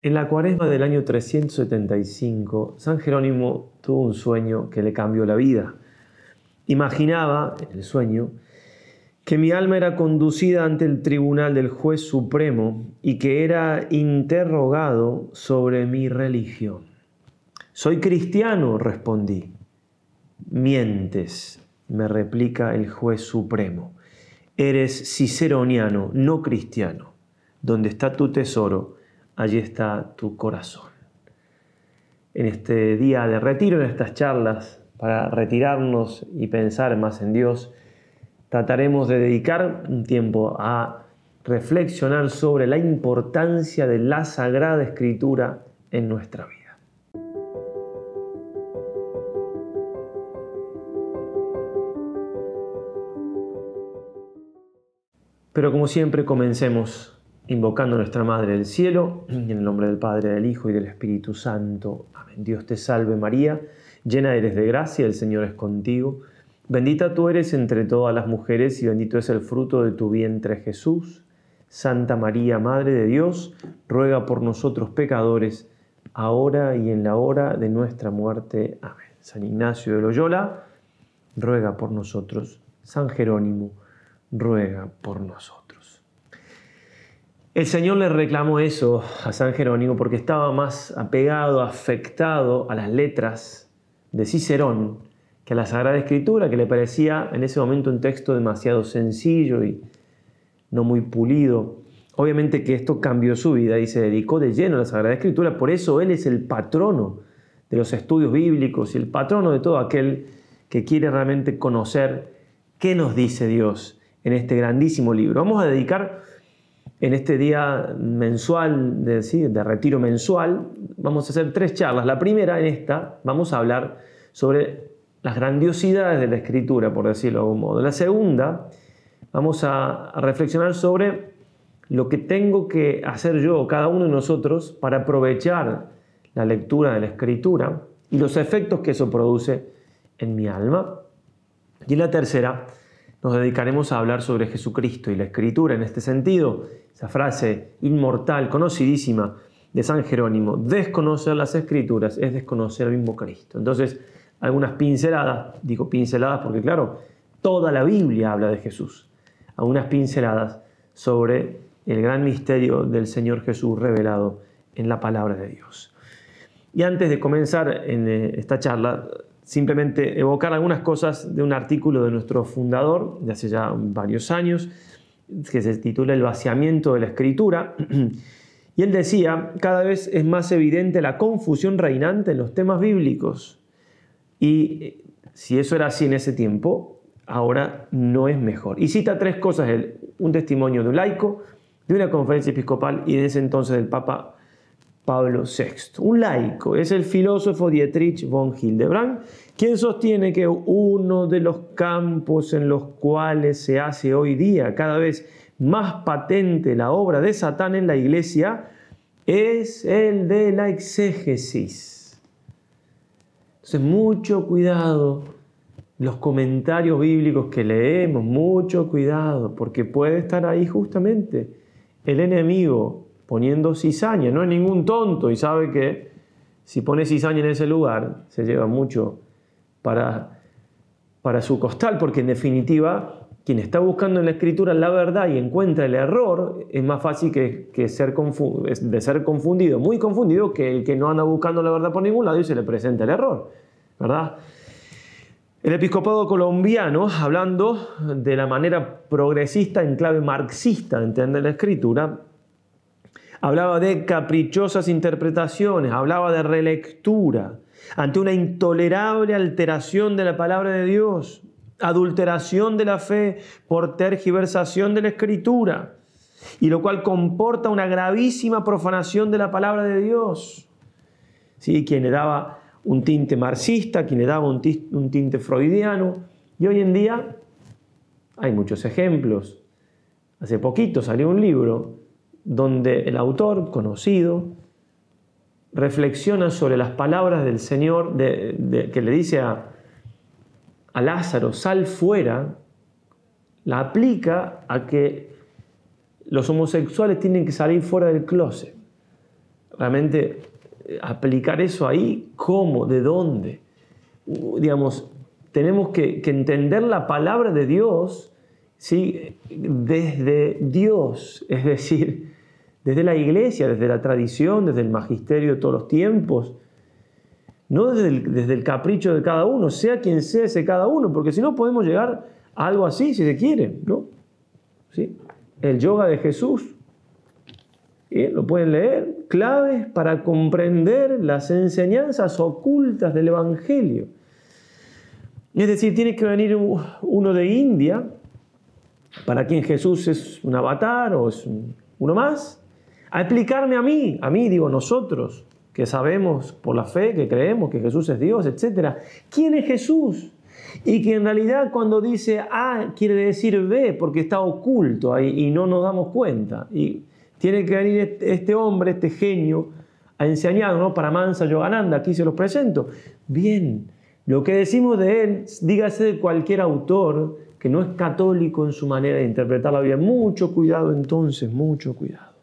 En la cuaresma del año 375, San Jerónimo tuvo un sueño que le cambió la vida. Imaginaba, el sueño, que mi alma era conducida ante el tribunal del juez supremo y que era interrogado sobre mi religión. Soy cristiano, respondí. Mientes, me replica el juez supremo. Eres ciceroniano, no cristiano. Donde está tu tesoro, allí está tu corazón. En este día de retiro, en estas charlas, para retirarnos y pensar más en Dios, trataremos de dedicar un tiempo a reflexionar sobre la importancia de la Sagrada Escritura en nuestra vida. Pero como siempre comencemos invocando a nuestra Madre del Cielo, en el nombre del Padre, del Hijo y del Espíritu Santo. Amén. Dios te salve María, llena eres de gracia, el Señor es contigo. Bendita tú eres entre todas las mujeres y bendito es el fruto de tu vientre Jesús. Santa María, Madre de Dios, ruega por nosotros pecadores, ahora y en la hora de nuestra muerte. Amén. San Ignacio de Loyola, ruega por nosotros. San Jerónimo, ruega por nosotros. El Señor le reclamó eso a San Jerónimo porque estaba más apegado, afectado a las letras de Cicerón que a la Sagrada Escritura, que le parecía en ese momento un texto demasiado sencillo y no muy pulido. Obviamente que esto cambió su vida y se dedicó de lleno a la Sagrada Escritura, por eso él es el patrono de los estudios bíblicos y el patrono de todo aquel que quiere realmente conocer qué nos dice Dios en este grandísimo libro. Vamos a dedicar en este día mensual, de, de retiro mensual, vamos a hacer tres charlas. La primera, en esta, vamos a hablar sobre las grandiosidades de la escritura, por decirlo de algún modo. La segunda, vamos a, reflexionar sobre lo que tengo que hacer yo, cada uno de nosotros, para aprovechar la lectura de la escritura y los efectos que eso produce en mi alma. Y la tercera, nos dedicaremos a hablar sobre Jesucristo y la escritura en este sentido esa frase inmortal, conocidísima de San Jerónimo, desconocer las escrituras es desconocer al mismo Cristo. Entonces, algunas pinceladas, digo pinceladas porque claro, toda la Biblia habla de Jesús, algunas pinceladas sobre el gran misterio del Señor Jesús revelado en la palabra de Dios. Y antes de comenzar en eh, esta charla, simplemente evocar algunas cosas de un artículo de nuestro fundador de hace ya varios años, que se titula El vaciamiento de la escritura. Y él decía, cada vez es más evidente la confusión reinante en los temas bíblicos. Y eh, si eso era así en ese tiempo, ahora no es mejor. Y cita tres cosas, un testimonio de un laico, de una conferencia episcopal y de ese entonces del Papa Pablo VI. Un laico es el filósofo Dietrich von Hildebrand, quien sostiene que uno de los campos en los cuales se hace hoy día cada vez más patente la obra de Satán en la iglesia es el de la exégesis. Entonces, mucho cuidado los comentarios bíblicos que leemos, mucho cuidado, porque puede estar ahí justamente el enemigo poniendo cizaña, no es ningún tonto y sabe que si pone cizaña en ese lugar se lleva mucho para, para su costal, porque en definitiva quien está buscando en la escritura la verdad y encuentra el error es más fácil que, que ser de ser confundido, muy confundido, que el que no anda buscando la verdad por ningún lado y se le presenta el error, ¿verdad? El episcopado colombiano, hablando de la manera progresista en clave marxista de entender la escritura, hablaba de caprichosas interpretaciones, hablaba de relectura, ante una intolerable alteración de la palabra de Dios, adulteración de la fe por tergiversación de la escritura, y lo cual comporta una gravísima profanación de la palabra de Dios. ¿Sí? Quien le daba un tinte marxista, quien le daba un tinte freudiano, y hoy en día hay muchos ejemplos. Hace poquito salió un libro donde el autor, conocido, reflexiona sobre las palabras del Señor que le dice a, a Lázaro, sal fuera, la aplica a que los homosexuales tienen que salir fuera del closet. realmente aplicar eso ahí, ¿cómo? ¿De dónde? Digamos, tenemos que, entender la palabra de Dios ¿sí? desde Dios, es decir, desde la iglesia, desde la tradición, desde el magisterio de todos los tiempos, no desde el, capricho de cada uno, sea quien sea ese cada uno, porque si no podemos llegar a algo así, si se quiere, ¿no? ¿Sí? El yoga de Jesús, lo pueden leer, claves para comprender las enseñanzas ocultas del Evangelio. Es decir, tiene que venir uno de India, para quien Jesús es un avatar o es uno más, a explicarme a mí, a mí digo nosotros, que sabemos por la fe, que creemos que Jesús es Dios, etc. ¿Quién es Jesús? Y que en realidad cuando dice A quiere decir B porque está oculto ahí y no nos damos cuenta. Y tiene que venir este, este hombre, este genio, a enseñarnos para Mansa Yogananda, aquí se los presento. Bien, lo que decimos de él, dígase de cualquier autor que no es católico en su manera de interpretar la Biblia. Mucho cuidado entonces, mucho cuidado.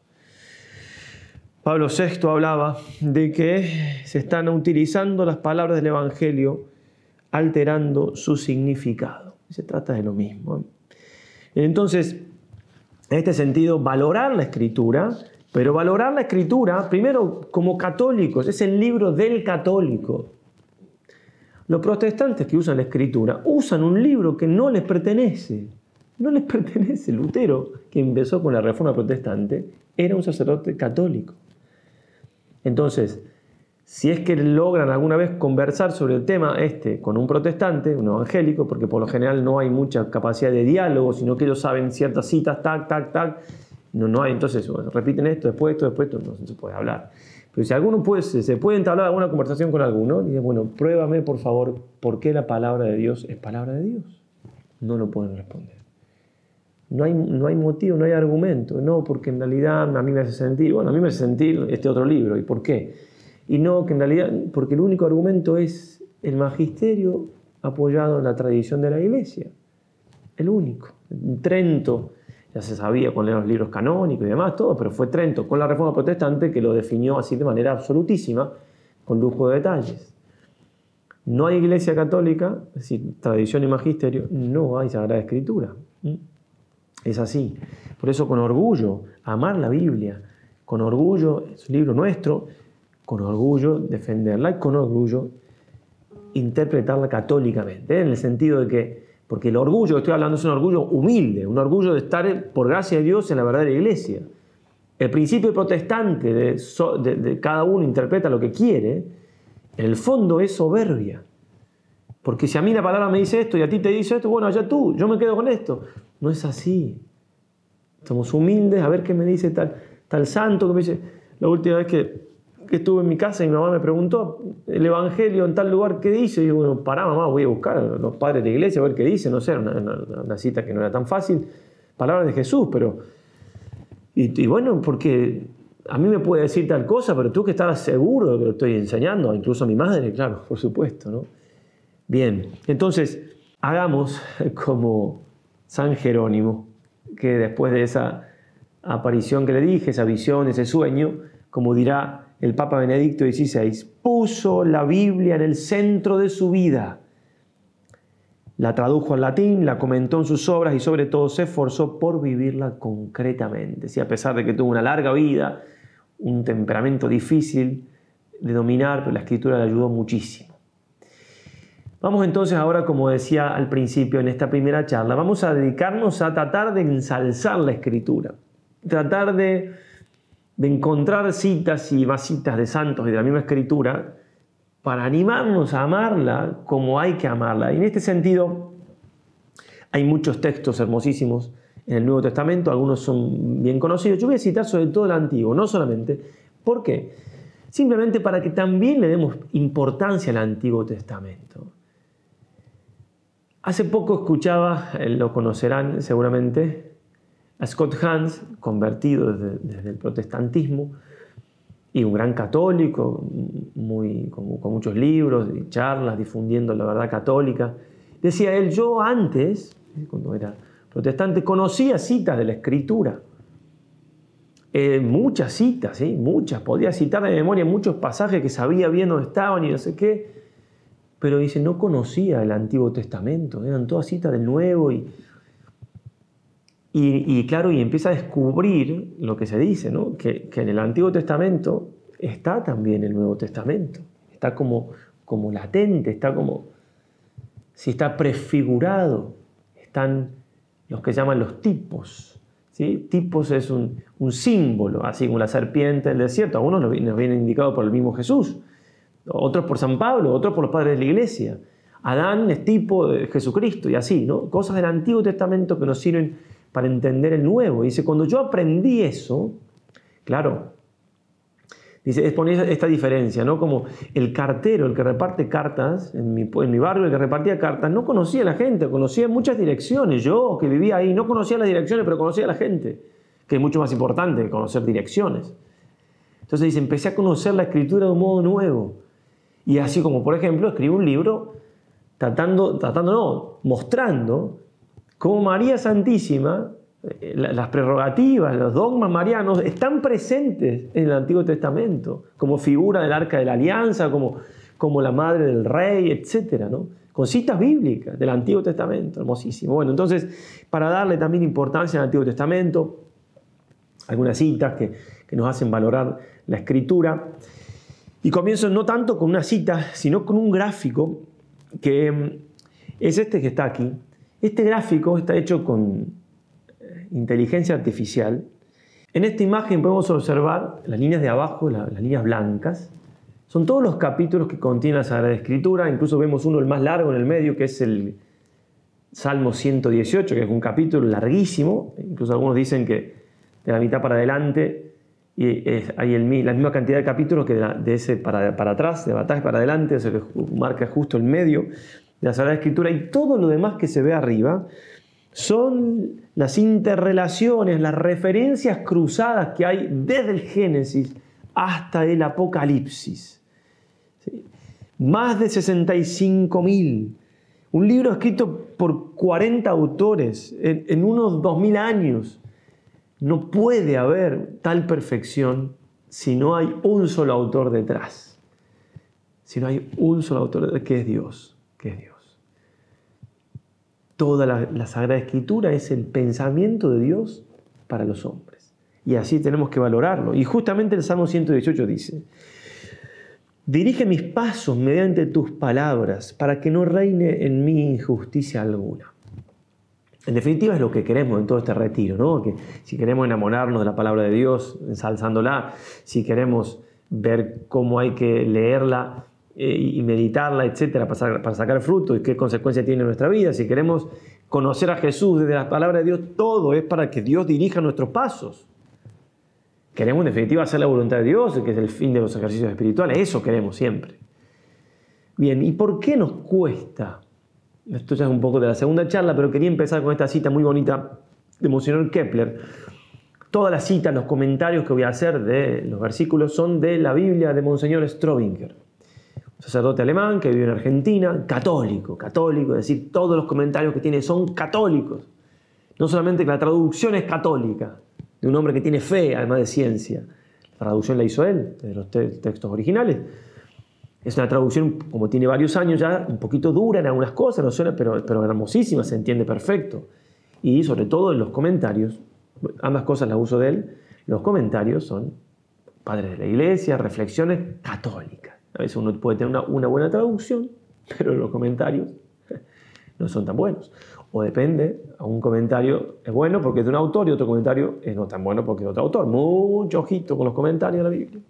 Pablo VI hablaba de que se están utilizando las palabras del Evangelio alterando su significado. Se trata de lo mismo. Entonces, en este sentido, valorar la escritura, pero valorar la escritura, primero como católicos, es el libro del católico. Los protestantes que usan la escritura usan un libro que no les pertenece. No les pertenece. Lutero, que empezó con la reforma protestante, era un sacerdote católico. Entonces, si es que logran alguna vez conversar sobre el tema este con un protestante, un evangélico, porque por lo general no hay mucha capacidad de diálogo, sino que ellos saben ciertas citas, tac, tac, tac, no, no hay, entonces repiten esto, después esto, después esto, no, se puede hablar. Pero si alguno puede, se puede entablar alguna conversación con alguno, dice, bueno, pruébame por favor por qué la palabra de Dios es palabra de Dios. No lo pueden responder. No hay, no hay motivo, no hay argumento. No, porque en realidad a mí me hace sentir, bueno, a mí me hace sentir este otro libro. ¿Y por qué? Y no, que en realidad, porque el único argumento es el magisterio apoyado en la tradición de la iglesia. El único. Trento, ya se sabía con los libros canónicos y demás, todo, pero fue Trento con la reforma protestante que lo definió así de manera absolutísima, con lujo de detalles. No hay iglesia católica, es decir, tradición y magisterio, no hay Sagrada Escritura. Es así. Por eso con orgullo, amar la Biblia, con orgullo, es un libro nuestro, con orgullo defenderla y con orgullo interpretarla católicamente, ¿eh? en el sentido de que, porque el orgullo que estoy hablando es un orgullo humilde, un orgullo de estar por gracia de Dios en la verdadera iglesia. El principio protestante de, de cada uno interpreta lo que quiere, en el fondo es soberbia. Porque si a mí la palabra me dice esto y a ti te dice esto, bueno, allá tú, yo me quedo con esto. No es así. Somos humildes, a ver qué me dice tal, tal santo que me dice, la última vez que que estuve en mi casa y mi mamá me preguntó el Evangelio en tal lugar, ¿qué dice? Y yo, bueno, pará mamá, voy a buscar a los padres de la iglesia a ver qué dice, no sé, una, cita que no era tan fácil, palabras de Jesús, pero... Y, bueno, porque a mí me puede decir tal cosa, pero tú que estar seguro de que lo estoy enseñando, incluso a mi madre, claro, por supuesto, ¿no? Bien, entonces, hagamos como San Jerónimo, que después de esa aparición que le dije, esa visión, ese sueño, como dirá el Papa Benedicto XVI, puso la Biblia en el centro de su vida. La tradujo al latín, la comentó en sus obras y sobre todo se esforzó por vivirla concretamente. Si a pesar de que tuvo una larga vida, un temperamento difícil de dominar, pero la escritura le ayudó muchísimo. Vamos entonces ahora, como decía al principio en esta primera charla, vamos a dedicarnos a tratar de ensalzar la escritura, tratar de de encontrar citas y más citas de santos y de la misma escritura para animarnos a amarla como hay que amarla. Y en este sentido hay muchos textos hermosísimos en el Nuevo Testamento, algunos son bien conocidos. Yo voy a citar sobre todo el Antiguo, no solamente. ¿Por qué? Simplemente para que también le demos importancia al Antiguo Testamento. Hace poco escuchaba, eh, lo conocerán seguramente, a Scott Hans, convertido desde, el protestantismo, y un gran católico, muy, con, muchos libros y charlas difundiendo la verdad católica. Decía él, yo antes, cuando era protestante, conocía citas de la escritura, eh, muchas citas, ¿sí? muchas, podía citar de memoria muchos pasajes que sabía bien dónde estaban y no sé qué, pero dice, no conocía el Antiguo Testamento, eran todas citas del Nuevo y, y, claro, y empieza a descubrir lo que se dice, ¿no? que, en el Antiguo Testamento está también el Nuevo Testamento, está como, como latente, está como, si está prefigurado, están los que llaman los tipos. ¿sí? Tipos es un, símbolo, así como la serpiente del desierto. Algunos nos vienen indicados por el mismo Jesús, otros por San Pablo, otros por los padres de la iglesia. Adán es tipo de Jesucristo y así, ¿no? Cosas del Antiguo Testamento que nos sirven para entender el Nuevo. Dice, cuando yo aprendí eso, claro, Dice, es poner esta diferencia, ¿no? Como el cartero, el que reparte cartas, en mi, en mi, barrio el que repartía cartas, no conocía a la gente, conocía muchas direcciones. Yo, que vivía ahí, no conocía las direcciones, pero conocía a la gente, que es mucho más importante que conocer direcciones. Entonces dice, empecé a conocer la escritura de un modo nuevo. Y así como, por ejemplo, escribí un libro tratando, tratando no, mostrando cómo María Santísima eh, las prerrogativas, los dogmas marianos están presentes en el Antiguo Testamento, como figura del arca de la alianza, como, como la madre del rey, etc. ¿no? Con citas bíblicas del Antiguo Testamento, hermosísimo. Bueno, entonces, para darle también importancia al Antiguo Testamento, algunas citas que, que nos hacen valorar la escritura. Y comienzo no tanto con una cita, sino con un gráfico que mm, es este que está aquí. Este gráfico está hecho con inteligencia artificial. En esta imagen podemos observar las líneas de abajo, las líneas blancas. Son todos los capítulos que contiene la Sagrada Escritura. Incluso vemos uno, el más largo en el medio, que es el Salmo 118, que es un capítulo larguísimo. Incluso algunos dicen que de la mitad para adelante y hay el, la misma cantidad de capítulos que de, ese para, para, atrás, de batalla para adelante, o que marca justo el medio de la Sagrada Escritura. Y todo lo demás que se ve arriba son las interrelaciones, las referencias cruzadas que hay desde el Génesis hasta el Apocalipsis. Más de 65.000. Un libro escrito por 40 autores en, en unos 2.000 años. No puede haber tal perfección si no hay un solo autor detrás. Si no hay un solo autor detrás, que es Dios, que es Dios. Toda la, Sagrada Escritura es el pensamiento de Dios para los hombres. Y así tenemos que valorarlo. Y justamente el Salmo 118 dice, dirige mis pasos mediante tus palabras para que no reine en mí injusticia alguna. En definitiva es lo que queremos en todo este retiro, ¿no? Que si queremos enamorarnos de la palabra de Dios, ensalzándola, si queremos ver cómo hay que leerla eh, y meditarla, etcétera, para, sacar fruto y qué consecuencia tiene en nuestra vida. Si queremos conocer a Jesús desde la palabra de Dios, todo es para que Dios dirija nuestros pasos. Queremos en definitiva hacer la voluntad de Dios, que es el fin de los ejercicios espirituales. Eso queremos siempre. Bien, ¿y por qué nos cuesta? Esto ya es un poco de la segunda charla, pero quería empezar con esta cita muy bonita de Monseñor Kepler. Todas las citas, los comentarios que voy a hacer de los versículos son de la Biblia de Monseñor Strobinger sacerdote alemán que vive en Argentina, católico, católico, es decir, todos los comentarios que tiene son católicos. No solamente que la traducción es católica, de un hombre que tiene fe, además de ciencia. La traducción la hizo él, de los textos originales. Es una traducción, como tiene varios años ya, un poquito dura en algunas cosas, no suena, pero, pero hermosísima, se entiende perfecto. Y sobre todo en los comentarios, ambas cosas las uso de él, los comentarios son padres de la iglesia, reflexiones católicas. A veces uno puede tener una, buena traducción, pero los comentarios no son tan buenos. O depende, un comentario es bueno porque es de un autor y otro comentario es no tan bueno porque es de otro autor. Mucho ojito con los comentarios de la Biblia.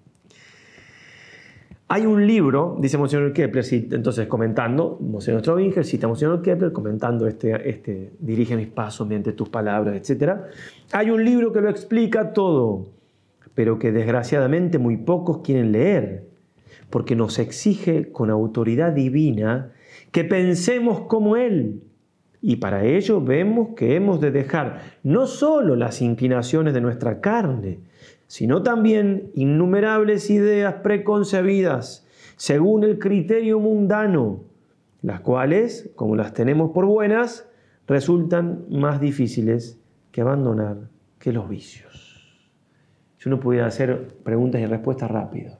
Hay un libro, dice Monsignor Kepler, entonces comentando, Monsignor Strobinger cita a Monsignor Kepler comentando este, este, dirige mis pasos mediante tus palabras, etc. Hay un libro que lo explica todo, pero que desgraciadamente muy pocos quieren leer porque nos exige con autoridad divina que pensemos como Él. Y para ello vemos que hemos de dejar no solo las inclinaciones de nuestra carne, sino también innumerables ideas preconcebidas según el criterio mundano, las cuales, como las tenemos por buenas, resultan más difíciles que abandonar que los vicios. si uno pudiera hacer preguntas y respuestas rápido.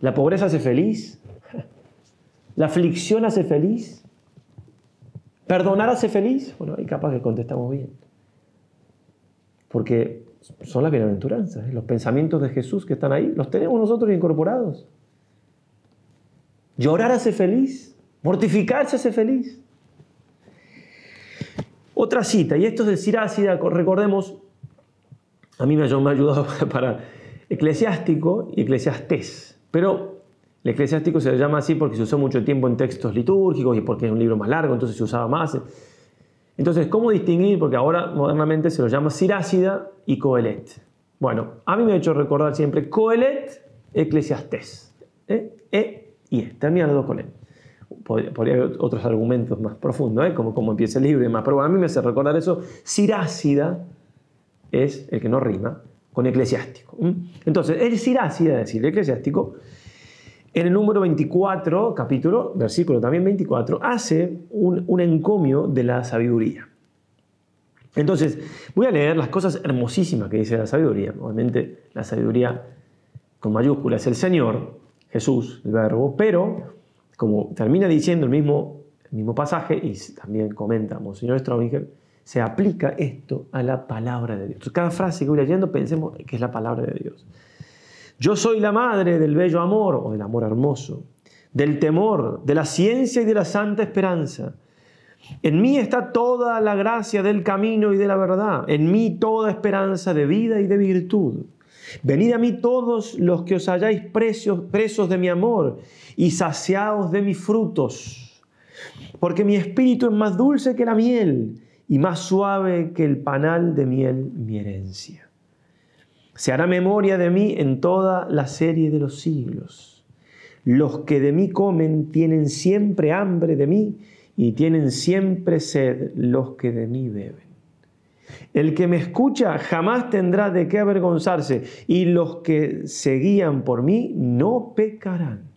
¿La pobreza hace feliz? ¿La aflicción hace feliz? ¿Perdonar hace feliz? Bueno, ahí capaz que contestamos bien. Porque son las bienaventuranzas, ¿eh? los pensamientos de Jesús que están ahí, los tenemos nosotros incorporados. Llorar hace feliz, mortificarse hace feliz. Otra cita, y esto es del Sirácida, recordemos, a mí me ha ayudado para eclesiástico y eclesiastés, pero el eclesiástico se le llama así porque se usó mucho tiempo en textos litúrgicos y porque es un libro más largo, entonces se usaba más. Entonces, ¿cómo distinguir? Porque ahora modernamente se lo llama Sirácida y Coelet. Bueno, a mí me ha hecho recordar siempre Coelet, Eclesiastés. ¿eh? E y E, termina los dos con E. Podría, haber otros argumentos más profundos, ¿eh? como cómo empieza el libro y demás, pero bueno, a mí me hace recordar eso. Sirácida es el que no rima con eclesiástico. Entonces, el Sirácida, es decir, el eclesiástico, en el número 24, capítulo, versículo también 24, hace un, encomio de la sabiduría. Entonces, voy a leer las cosas hermosísimas que dice la sabiduría. Obviamente, la sabiduría con mayúsculas es el Señor, Jesús, el Verbo, pero como termina diciendo el mismo, mismo pasaje, y también comenta Monseñor Strobinger, se aplica esto a la palabra de Dios. Cada frase que voy leyendo, pensemos que es la palabra de Dios. Yo soy la madre del bello amor o del amor hermoso, del temor, de la ciencia y de la santa esperanza. En mí está toda la gracia del camino y de la verdad, en mí toda esperanza de vida y de virtud. Venid a mí todos los que os halláis presos de mi amor y saciados de mis frutos, porque mi espíritu es más dulce que la miel y más suave que el panal de miel mi herencia. Se hará memoria de mí en toda la serie de los siglos. Los que de mí comen tienen siempre hambre de mí y tienen siempre sed los que de mí beben. El que me escucha jamás tendrá de qué avergonzarse y los que se guían por mí no pecarán.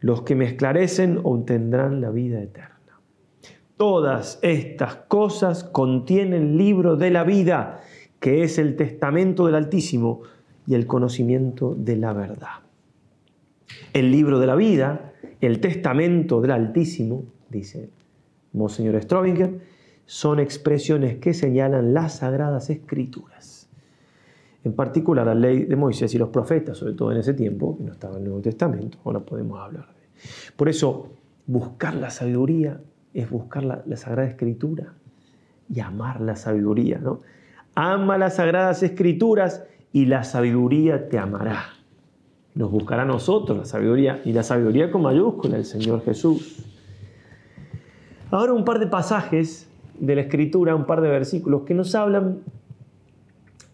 Los que me esclarecen obtendrán la vida eterna. Todas estas cosas contienen el libro de la vida que es el testamento del Altísimo y el conocimiento de la verdad. El libro de la vida, el testamento del Altísimo, dice Monseñor Strobinger, son expresiones que señalan las sagradas escrituras. En particular la ley de Moisés y los profetas, sobre todo en ese tiempo, que no estaba en el Nuevo Testamento, ahora podemos hablar de. Por eso, buscar la sabiduría es buscar la, la Sagrada Escritura y amar la sabiduría, ¿no? Ama las sagradas escrituras y la sabiduría te amará. Nos buscará a nosotros la sabiduría y la sabiduría con mayúscula, el Señor Jesús. Ahora un par de pasajes de la escritura, un par de versículos que nos hablan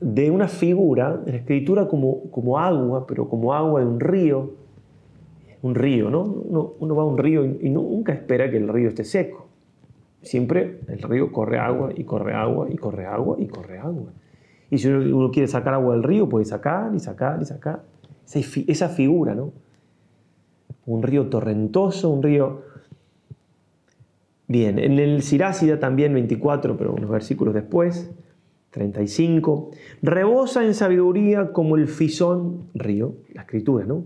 de una figura, de la escritura como, como agua, pero como agua de un río. Un río, ¿no? Uno, va a un río y nunca espera que el río esté seco. Siempre el río corre agua y corre agua y corre agua y corre agua. Y si uno quiere sacar agua del río, puede sacar y sacar y sacar. Esa figura, ¿no? Un río torrentoso, un río... Bien, en el Sirácida también 24, pero unos versículos después, 35, rebosa en sabiduría como el fisón, río, la escritura, ¿no?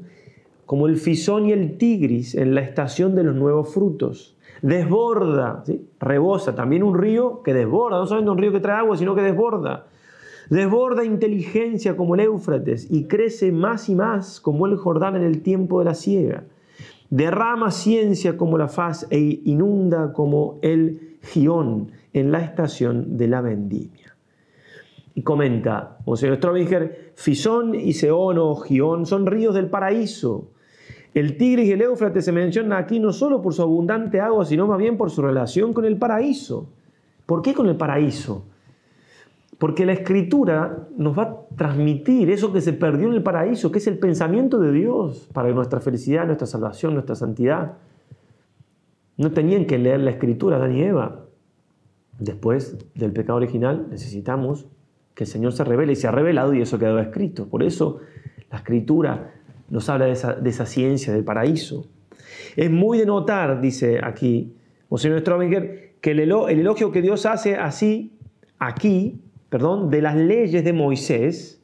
Como el fisón y el tigris en la estación de los nuevos frutos desborda, rebosa, también un río que desborda, no solamente un río que trae agua, sino que desborda. Desborda inteligencia como el Éufrates y crece más y más como el Jordán en el tiempo de la siega. Derrama ciencia como la faz e inunda como el Gión en la estación de la vendimia. Y comenta, Monseñor Strobinger, Fisón y Seón o Gión son ríos del paraíso el Tigris y el Éufrates se mencionan aquí no solo por su abundante agua, sino más bien por su relación con el paraíso. ¿Por qué con el paraíso? Porque la escritura nos va a transmitir eso que se perdió en el paraíso, que es el pensamiento de Dios para nuestra felicidad, nuestra salvación, nuestra santidad. No tenían que leer la escritura Adán y Eva. Después del pecado original necesitamos que el Señor se revele y se ha revelado y eso quedó escrito. Por eso la escritura nos habla de esa, ciencia del paraíso. Es muy de notar, dice aquí Monseñor Strominger, que el, elogio que Dios hace así, aquí, perdón, de las leyes de Moisés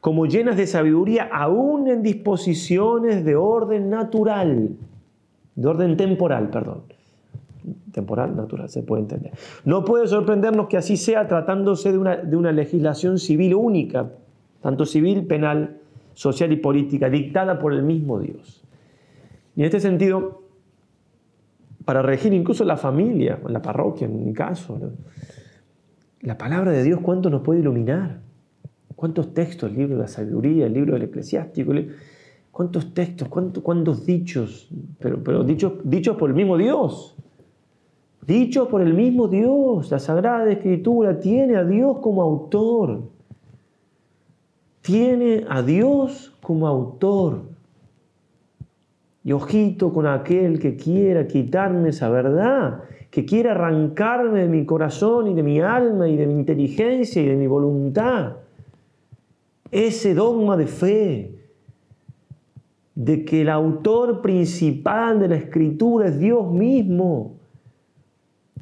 como llenas de sabiduría aún en disposiciones de orden natural, de orden temporal, perdón. Temporal, natural, se puede entender. No puede sorprendernos que así sea tratándose de una, de una legislación civil única, tanto civil, penal, social y política, dictada por el mismo Dios. Y en este sentido, para regir incluso la familia, la parroquia en mi caso, la palabra de Dios, ¿cuánto nos puede iluminar? ¿Cuántos textos? El libro de la sabiduría, el libro del eclesiástico. ¿Cuántos textos? ¿Cuántos, dichos? Pero, pero dichos, dichos por el mismo Dios. Dichos por el mismo Dios. La Sagrada Escritura tiene a Dios como autor. Tiene a Dios como autor. Y ojito con aquel que quiera quitarme esa verdad, que quiera arrancarme de mi corazón y de mi alma y de mi inteligencia y de mi voluntad ese dogma de fe de que el autor principal de la escritura es Dios mismo.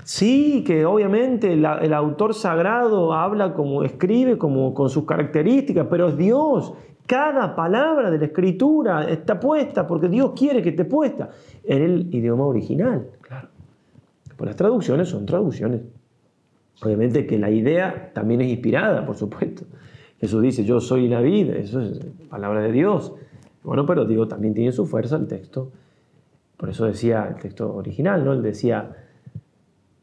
Sí, que obviamente el, autor sagrado habla como escribe, como con sus características, pero es Dios. Cada palabra de la escritura está puesta porque Dios quiere que esté puesta en el idioma original, claro. Pues las traducciones son traducciones. Obviamente que la idea también es inspirada, por supuesto. Jesús dice, yo soy la vida, eso es palabra de Dios. Bueno, pero digo, también tiene su fuerza el texto. Por eso decía el texto original, ¿no? Él decía,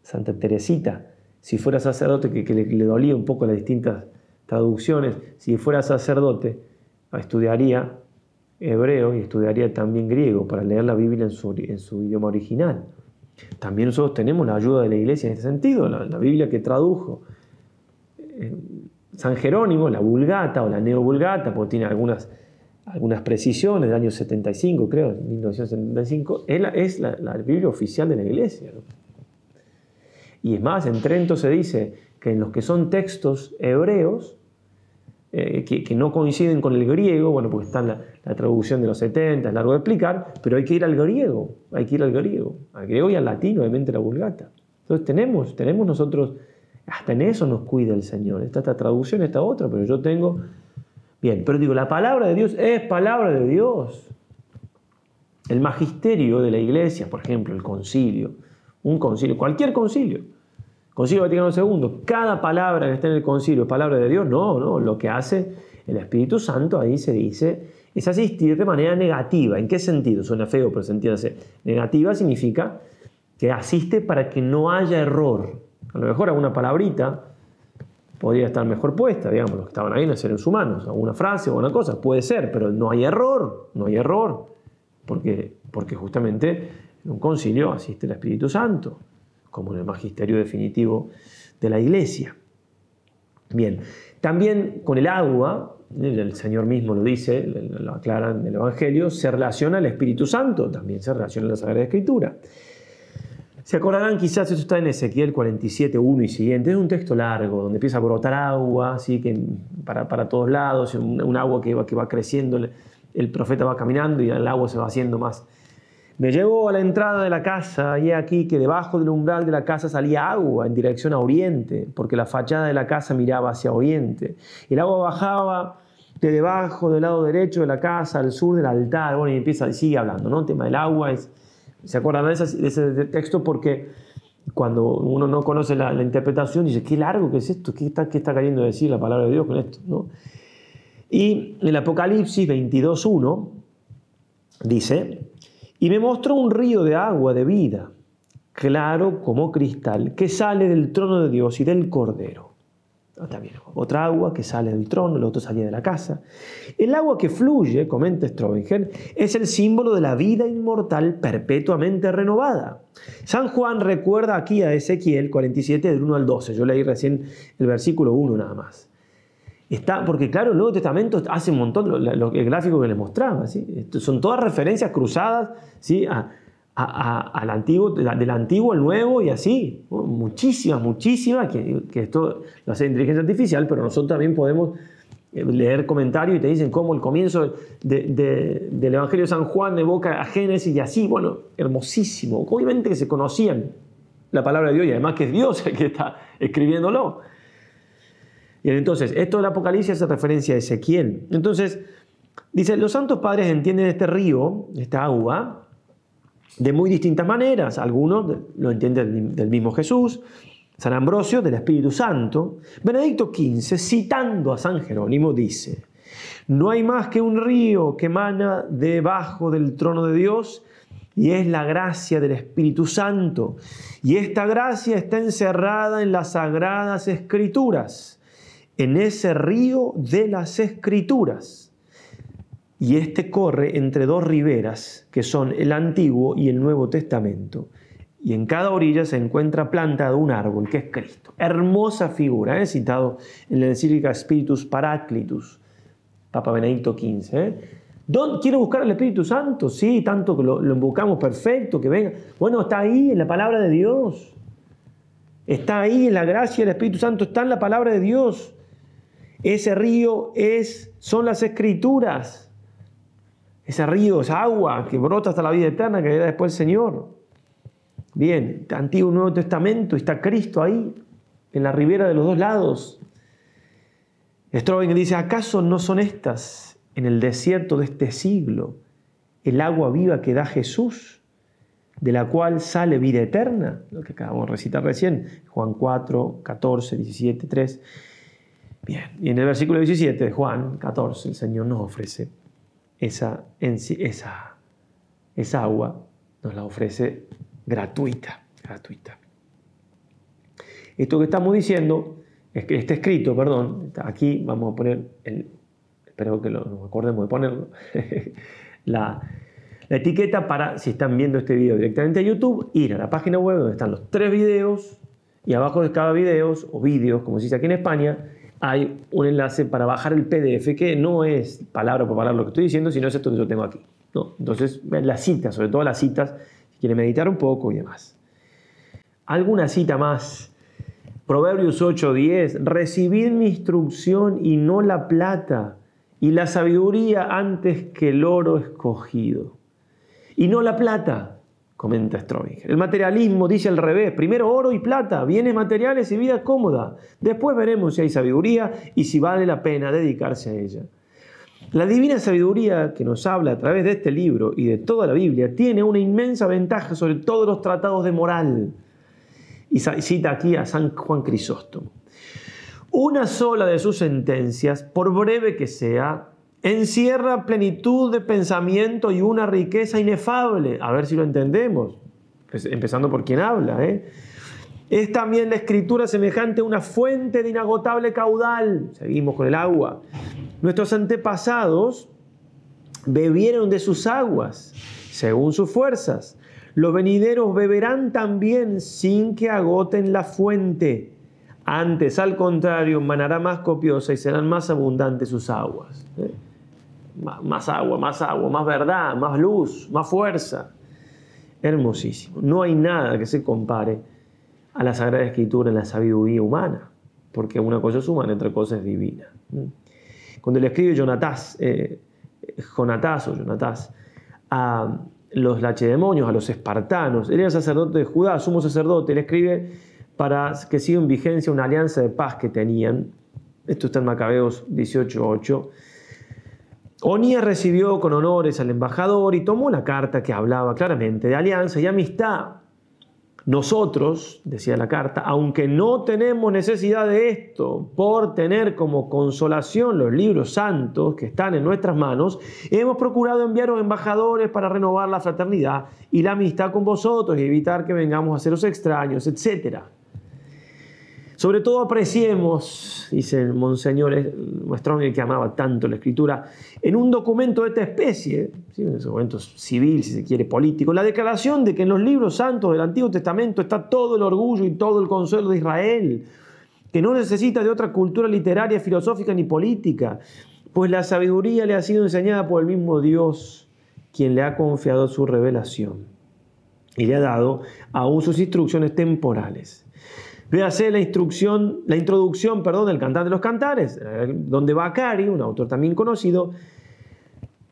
Santa Teresita, si fuera sacerdote, que, le, dolía un poco las distintas traducciones, si fuera sacerdote, estudiaría hebreo y estudiaría también griego para leer la Biblia en su, idioma original. También nosotros tenemos la ayuda de la iglesia en este sentido, la, Biblia que tradujo eh, San Jerónimo, la Vulgata o la Neovulgata, porque tiene algunas, algunas precisiones del año 75, creo, 1975, es la, Biblia oficial de la Iglesia. Y es más, en Trento se dice que en los que son textos hebreos, eh, que, no coinciden con el griego, bueno, porque está la, la, traducción de los 70, es largo de explicar, pero hay que ir al griego, hay que ir al griego, al griego y al latino, obviamente la vulgata. Entonces tenemos, tenemos nosotros hasta en eso nos cuida el Señor. Está esta traducción, esta otra, pero yo tengo... Bien, pero digo, la palabra de Dios es palabra de Dios. El magisterio de la iglesia, por ejemplo, el concilio, un concilio, cualquier concilio, Concilio Vaticano II, cada palabra que está en el concilio es palabra de Dios, no, no, lo que hace el Espíritu Santo ahí se dice es asistir de manera negativa. ¿En qué sentido? Suena feo, pero se entiende Negativa significa que asiste para que no haya error. A lo mejor alguna palabrita podría estar mejor puesta, digamos, los que estaban ahí no seres humanos, alguna frase o alguna cosa, puede ser, pero no hay error, no hay error, porque, porque justamente en un concilio asiste el Espíritu Santo, como en el magisterio definitivo de la Iglesia. Bien, también con el agua, el Señor mismo lo dice, lo aclara en el Evangelio, se relaciona el Espíritu Santo, también se relaciona la Sagrada Escritura. Se acordarán quizás, esto está en Ezequiel 47, 1 y siguiente, es un texto largo, donde empieza a brotar agua, así que para, para todos lados, un, agua que va, que va creciendo, el, profeta va caminando y el agua se va haciendo más. Me llevó a la entrada de la casa y aquí que debajo del umbral de la casa salía agua en dirección a oriente, porque la fachada de la casa miraba hacia oriente. El agua bajaba de debajo del lado derecho de la casa al sur del altar. Bueno, y empieza, sigue hablando, ¿no? El tema del agua es ¿Se acuerdan de ese, texto? Porque cuando uno no conoce la, interpretación, dice, qué largo que es esto, ¿Qué está, qué está queriendo decir la palabra de Dios con esto. ¿no? Y en el Apocalipsis 22.1 dice, y me mostró un río de agua de vida, claro como cristal, que sale del trono de Dios y del Cordero también otra agua que sale del trono, el otro salía de la casa. El agua que fluye, comenta Strobinger, es el símbolo de la vida inmortal perpetuamente renovada. San Juan recuerda aquí a Ezequiel 47 del 1 al 12. Yo leí recién el versículo 1 nada más. Está, porque claro, el Nuevo Testamento hace un montón, lo, el gráfico que les mostraba, ¿sí? son todas referencias cruzadas ¿sí? a, al antiguo, del antiguo al nuevo y así. Muchísimas, muchísimas, que, esto lo hace inteligencia artificial, pero nosotros también podemos eh, leer comentarios y te dicen cómo el comienzo del Evangelio de San Juan evoca a Génesis y así, bueno, hermosísimo. Obviamente que se conocían la palabra de Dios y además que es Dios el que está escribiéndolo. Y entonces, esto del Apocalipsis hace referencia a Ezequiel. Entonces, dice, los santos padres entienden este río, esta agua, de muy distintas maneras. Algunos lo entienden del mismo Jesús, San Ambrosio del Espíritu Santo. Benedicto XV, citando a San Jerónimo, dice, no hay más que un río que emana debajo del trono de Dios y es la gracia del Espíritu Santo. Y esta gracia está encerrada en las sagradas escrituras, en ese río de las escrituras. Y este corre entre dos riberas, que son el Antiguo y el Nuevo Testamento. Y en cada orilla se encuentra plantado un árbol, que es Cristo. Hermosa figura, ¿eh? citado en la encíclica Spiritus Paraclitus, Papa Benedicto XV. ¿eh? ¿Quiero buscar al Espíritu Santo? Sí, tanto que lo, lo invocamos, perfecto, que venga. Bueno, está ahí en la palabra de Dios. Está ahí en la gracia del Espíritu Santo, está en la palabra de Dios. Ese río es, son las escrituras. Ese río, esa agua que brota hasta la vida eterna que da después el Señor. Bien, Antiguo y Nuevo Testamento, está Cristo ahí, en la ribera de los dos lados. Strobing dice, ¿acaso no son estas en el desierto de este siglo el agua viva que da Jesús, de la cual sale vida eterna, lo que acabamos de recitar recién, Juan 4, 14, 17, 3. Bien, y en el versículo 17 de Juan 14 el Señor nos ofrece esa, esa, esa agua, nos la ofrece gratuita, gratuita. Esto que estamos diciendo, está escrito, perdón, aquí vamos a poner el, espero que nos acordemos de ponerlo, la, etiqueta para, si están viendo este video directamente a YouTube, ir a la página web donde están los tres videos y abajo de cada video, o vídeos, como se dice aquí en España, hay un enlace para bajar el PDF, que no es palabra por palabra lo que estoy diciendo, sino es esto que yo tengo aquí. ¿no? Entonces, las citas, sobre todo las citas, si quieren meditar un poco y demás. ¿Alguna cita más? Proverbios 8:10, recibid mi instrucción y no la plata y la sabiduría antes que el oro escogido. Y no la plata, comenta Strobinger. El materialismo dice al revés, primero oro y plata, bienes materiales y vida cómoda. Después veremos si hay sabiduría y si vale la pena dedicarse a ella. La divina sabiduría que nos habla a través de este libro y de toda la Biblia tiene una inmensa ventaja sobre todos los tratados de moral. Y cita aquí a San Juan Crisóstomo. Una sola de sus sentencias, por breve que sea, encierra plenitud de pensamiento y una riqueza inefable. A ver si lo entendemos, empezando por quien habla. ¿eh? Es también la escritura semejante a una fuente de inagotable caudal. Seguimos con el agua. Nuestros antepasados bebieron de sus aguas, según sus fuerzas. Los venideros beberán también sin que agoten la fuente. Antes, al contrario, manará más copiosa y serán más abundantes sus aguas. ¿eh? Más agua, más agua, más verdad, más luz, más fuerza. Hermosísimo. No hay nada que se compare a la Sagrada Escritura en la sabiduría humana, porque una cosa es humana, otra cosa es divina. Cuando le escribe Jonatás, eh, Jonatás o Jonatás a los lachedemonios, a los espartanos, él era sacerdote de Judá, sumo sacerdote, le escribe para que siga en vigencia una alianza de paz que tenían. Esto está en Macabeos 18.8. Onía recibió con honores al embajador y tomó la carta que hablaba claramente de alianza y amistad. Nosotros, decía la carta, aunque no tenemos necesidad de esto por tener como consolación los libros santos que están en nuestras manos, hemos procurado enviaros embajadores para renovar la fraternidad y la amistad con vosotros y evitar que vengamos a seros extraños, etcétera. Sobre todo apreciemos, dice el Monseñor nuestro que amaba tanto la escritura, en un documento de esta especie, en ese civil, si se quiere, político, la declaración de que en los libros santos del Antiguo Testamento está todo el orgullo y todo el consuelo de Israel, que no necesita de otra cultura literaria, filosófica ni política, pues la sabiduría le ha sido enseñada por el mismo Dios, quien le ha confiado su revelación y le ha dado aún sus instrucciones temporales. Véase la instrucción, la introducción, perdón, del Cantante de los Cantares, eh, donde Bacari, un autor también conocido,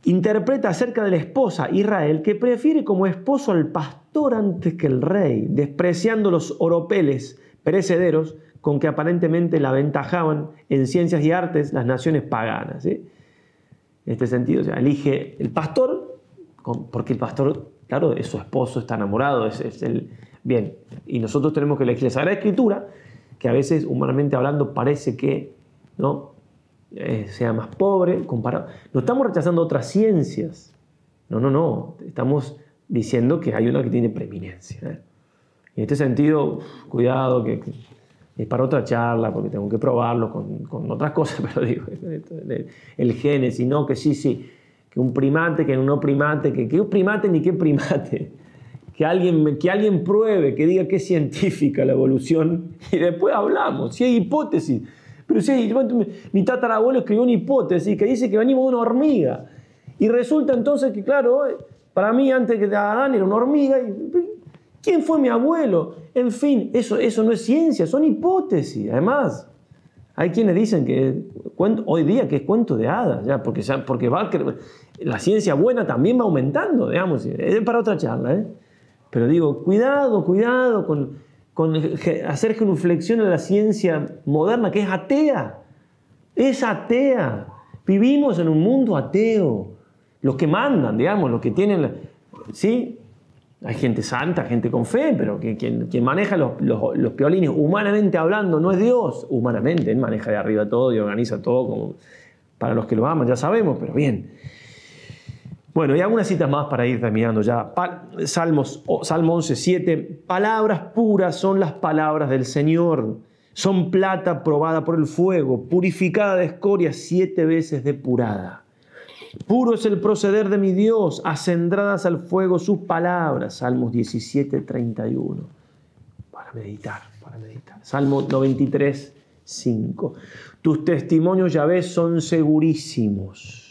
interpreta acerca de la esposa Israel que prefiere como esposo al pastor antes que el rey, despreciando los oropeles perecederos con que aparentemente la aventajaban en ciencias y artes las naciones paganas. En este sentido, elige el pastor, porque el pastor, claro, es su esposo, está enamorado, es, el... Bien, y nosotros tenemos que elegir la Sagrada Escritura, que a veces, humanamente hablando, parece que ¿no? Eh, sea más pobre comparado. No estamos rechazando otras ciencias. No, no, no. Estamos diciendo que hay una que tiene preeminencia. ¿eh? En este sentido, cuidado, que, es para otra charla, porque tengo que probarlo con, otras cosas, pero digo, el, génesis, no, que sí, sí, que un primate, que no primate, que, un primate ni qué primate. Que alguien, que alguien pruebe, que diga que es científica la evolución, y después hablamos. Si hay hipótesis, pero si mi tatarabuelo escribió una hipótesis que dice que venimos de una hormiga. Y resulta entonces que, claro, para mí antes que Adán era una hormiga. ¿Quién fue mi abuelo? En fin, eso, eso no es ciencia, son hipótesis. Además, hay quienes dicen que hoy día que es cuento de hadas, ya, porque, porque va, la ciencia buena también va aumentando, digamos, es para otra charla. ¿eh? Pero digo, cuidado, cuidado con, hacer genuflexión a la ciencia moderna que es atea. Es atea. Vivimos en un mundo ateo. Los que mandan, digamos, los que tienen... ¿Sí? Hay gente santa, gente con fe, pero que, quien, maneja los, los, los, piolines, humanamente hablando, no es Dios. Humanamente, Él maneja de arriba todo y organiza todo como para los que lo aman, ya sabemos, pero bien. Bueno, y algunas citas más para ir terminando ya. Salmos, Salmo 11, 7. Palabras puras son las palabras del Señor. Son plata probada por el fuego, purificada de escoria, siete veces depurada. Puro es el proceder de mi Dios, acendradas al fuego sus palabras. Salmos 17, 31. Para meditar, para meditar. Salmo 93, 5. Tus testimonios, ya ves, son segurísimos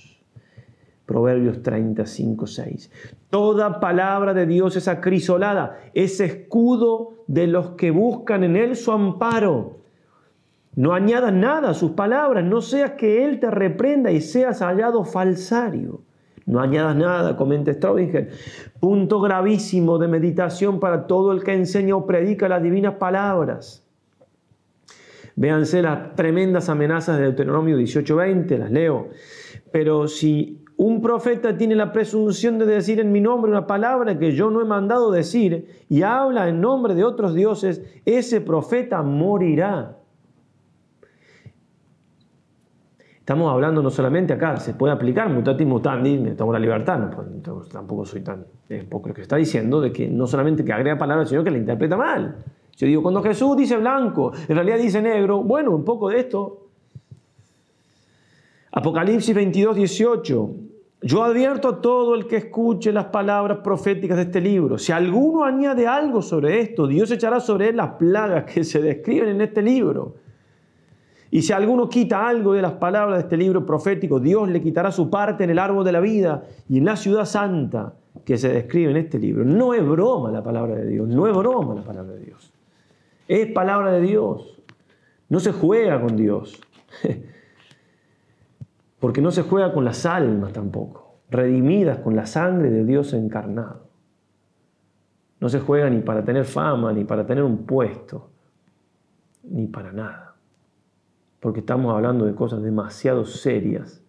Proverbios 35, 6. Toda palabra de Dios es acrisolada, es escudo de los que buscan en Él su amparo. No añadas nada a sus palabras, no seas que Él te reprenda y seas hallado falsario. No añadas nada, comenta Straubinger. Punto gravísimo de meditación para todo el que enseña o predica las divinas palabras. Véanse las tremendas amenazas de Deuteronomio 18:20, las leo. Pero si un profeta tiene la presunción de decir en mi nombre una palabra que yo no he mandado decir y habla en nombre de otros dioses, ese profeta morirá. Estamos hablando no solamente acá, se puede aplicar mutati mutandi, me tomo la libertad, tampoco soy tan poco lo que está diciendo, de que no solamente que agrega palabras, sino que la interpreta mal. Yo digo, cuando Jesús dice blanco, en realidad dice negro, bueno, un poco de esto. Apocalipsis 22, 18. Yo advierto a todo el que escuche las palabras proféticas de este libro. Si alguno añade algo sobre esto, Dios echará sobre él las plagas que se describen en este libro. Y si alguno quita algo de las palabras de este libro profético, Dios le quitará su parte en el árbol de la vida y en la ciudad santa que se describe en este libro. No es broma la palabra de Dios, no es broma la palabra de Dios. Es palabra de Dios. No se juega con Dios. porque no se juega con las almas tampoco, redimidas con la sangre de Dios encarnado. No se juega ni para tener fama, ni para tener un puesto, ni para nada, porque estamos hablando de cosas demasiado serias.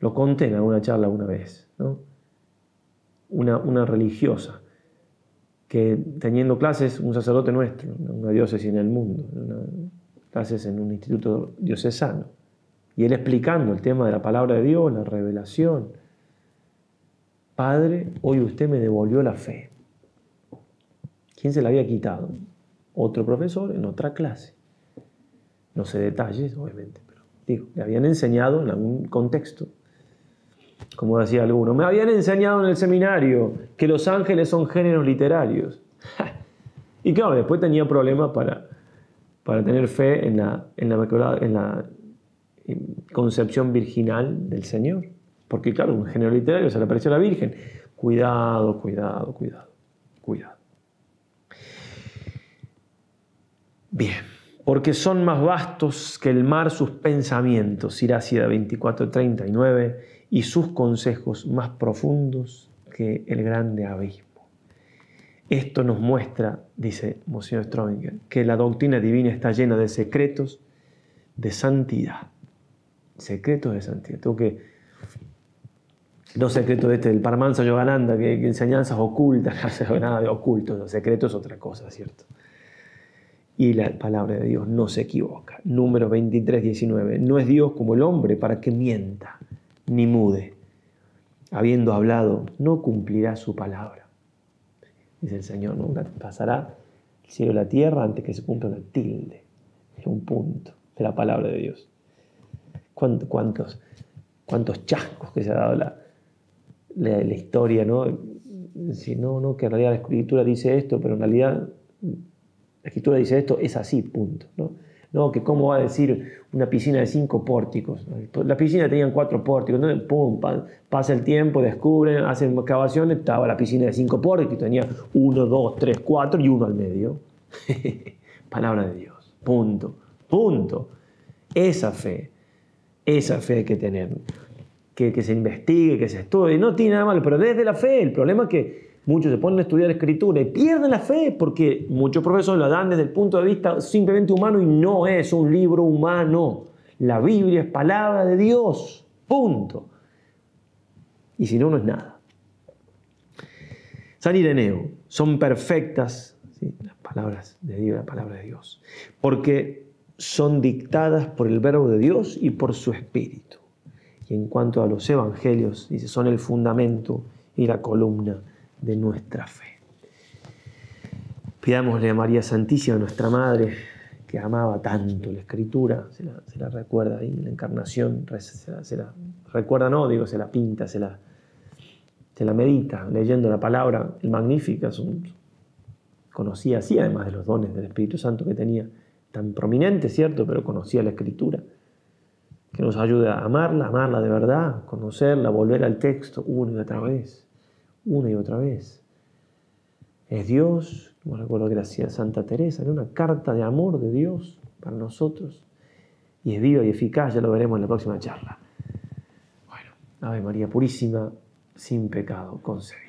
Lo conté en alguna charla una vez, ¿no? una, religiosa que teniendo clases, un sacerdote nuestro, una diócesis en el mundo, clases en un instituto diocesano, y él explicando el tema de la palabra de Dios, la revelación. Padre, hoy usted me devolvió la fe. ¿Quién se la había quitado? Otro profesor en otra clase. No sé detalles, obviamente, pero digo, le habían enseñado en algún contexto. Como decía alguno, me habían enseñado en el seminario que los ángeles son géneros literarios. y claro, después tenía problemas para, para tener fe en la, en la, en la concepción virginal del Señor. Porque claro, un género literario se le apareció a la Virgen. Cuidado, cuidado, cuidado, cuidado. Bien, porque son más vastos que el mar sus pensamientos, Irácida 24:39, y sus consejos más profundos que el grande abismo. Esto nos muestra, dice Monsignor Strominger, que la doctrina divina está llena de secretos de santidad. Secretos de santidad. Tengo que. No secretos este del Paramahansa Yogananda, que, que enseñanzas ocultas, nada de ocultos, los secretos es otra cosa, ¿cierto? Y la palabra de Dios no se equivoca. Número 23, 19. No es Dios como el hombre para que mienta, ni mude. Habiendo hablado, no cumplirá su palabra dice el Señor, nunca pasará el cielo y la tierra antes que se cumpla una tilde, un punto de la palabra de Dios. ¿Cuántos, cuántos chascos que se ha dado la, la, historia, ¿no? Si no, no, que en realidad la escritura dice esto, pero en realidad la escritura dice esto, es así, punto. ¿no? No, que cómo va a decir una piscina de cinco pórticos. La piscina tenía cuatro pórticos. Pum, pasa el tiempo, descubren, hacen excavaciones, estaba la piscina de cinco pórticos. Tenía uno, dos, tres, cuatro y uno al medio. Palabra de Dios. Punto. Punto. Esa fe, esa fe hay que tener. Que, se investigue, que se estudie. No tiene nada malo, pero desde la fe. El problema es que Muchos se ponen a estudiar escritura y pierden la fe porque muchos profesores lo dan desde el punto de vista simplemente humano y no es un libro humano. La Biblia es palabra de Dios. Punto. Y si no, no es nada. San Ireneo, son perfectas las palabras de Dios, la palabra de Dios, porque son dictadas por el verbo de Dios y por su espíritu. Y en cuanto a los evangelios, dice, son el fundamento y la columna de nuestra fe. Pidámosle a María Santísima, nuestra Madre, que amaba tanto la escritura, se la, recuerda ahí, la encarnación, se la, recuerda, no, digo, se la pinta, se la, se la medita, leyendo la palabra, el Magnífica, conocía así, además de los dones del Espíritu Santo que tenía, tan prominente, ¿cierto? Pero conocía la escritura, que nos ayuda a amarla, amarla de verdad, conocerla, volver al texto una y otra vez una y otra vez. Es Dios, como recuerdo que decía Santa Teresa, en una carta de amor de Dios para nosotros. Y es viva y eficaz, ya lo veremos en la próxima charla. Bueno, Ave María Purísima, sin pecado, concede.